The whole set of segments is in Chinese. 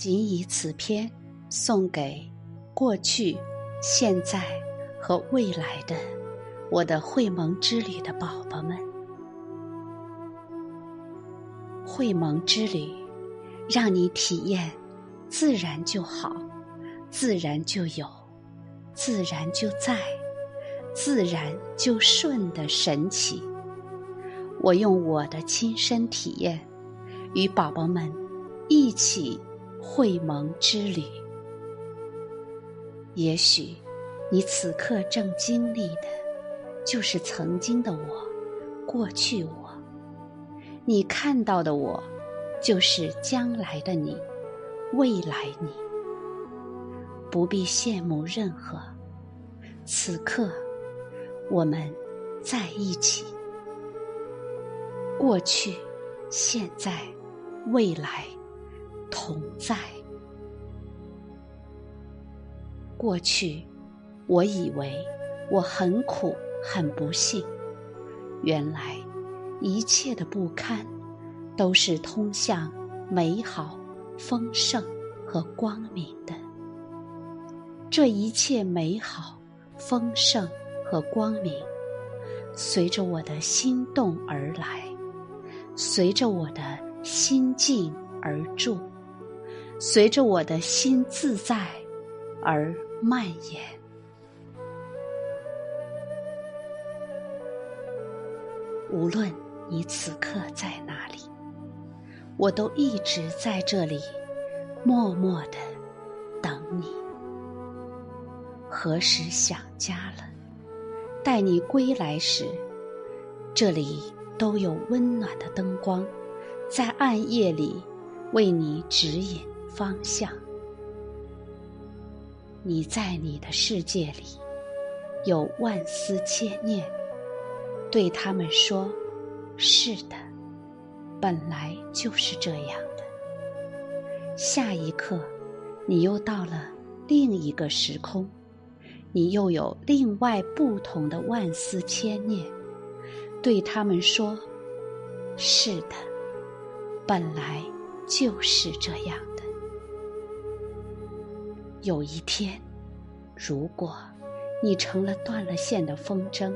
仅以此篇送给过去、现在和未来的我的会盟之旅的宝宝们。会盟之旅，让你体验自然就好，自然就有，自然就在，自然就顺的神奇。我用我的亲身体验，与宝宝们一起。会盟之旅，也许你此刻正经历的，就是曾经的我，过去我；你看到的我，就是将来的你，未来你。不必羡慕任何，此刻我们在一起。过去、现在、未来。同在。过去，我以为我很苦很不幸，原来一切的不堪，都是通向美好、丰盛和光明的。这一切美好、丰盛和光明，随着我的心动而来，随着我的心静而住。随着我的心自在而蔓延。无论你此刻在哪里，我都一直在这里，默默的等你。何时想家了，待你归来时，这里都有温暖的灯光，在暗夜里为你指引。方向，你在你的世界里有万丝千念，对他们说：“是的，本来就是这样的。”下一刻，你又到了另一个时空，你又有另外不同的万丝千念，对他们说：“是的，本来就是这样。”有一天，如果你成了断了线的风筝，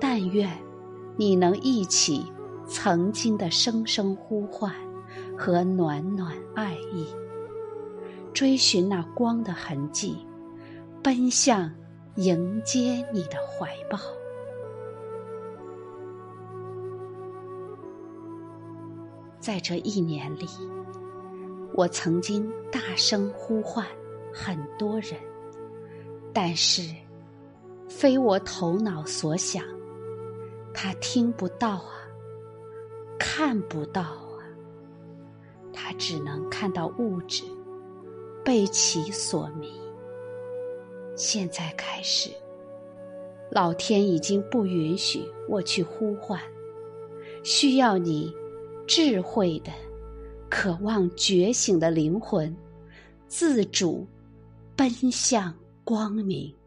但愿你能忆起曾经的声声呼唤和暖暖爱意，追寻那光的痕迹，奔向迎接你的怀抱。在这一年里，我曾经大声呼唤。很多人，但是非我头脑所想，他听不到啊，看不到啊，他只能看到物质，被其所迷。现在开始，老天已经不允许我去呼唤，需要你智慧的、渴望觉醒的灵魂，自主。奔向光明。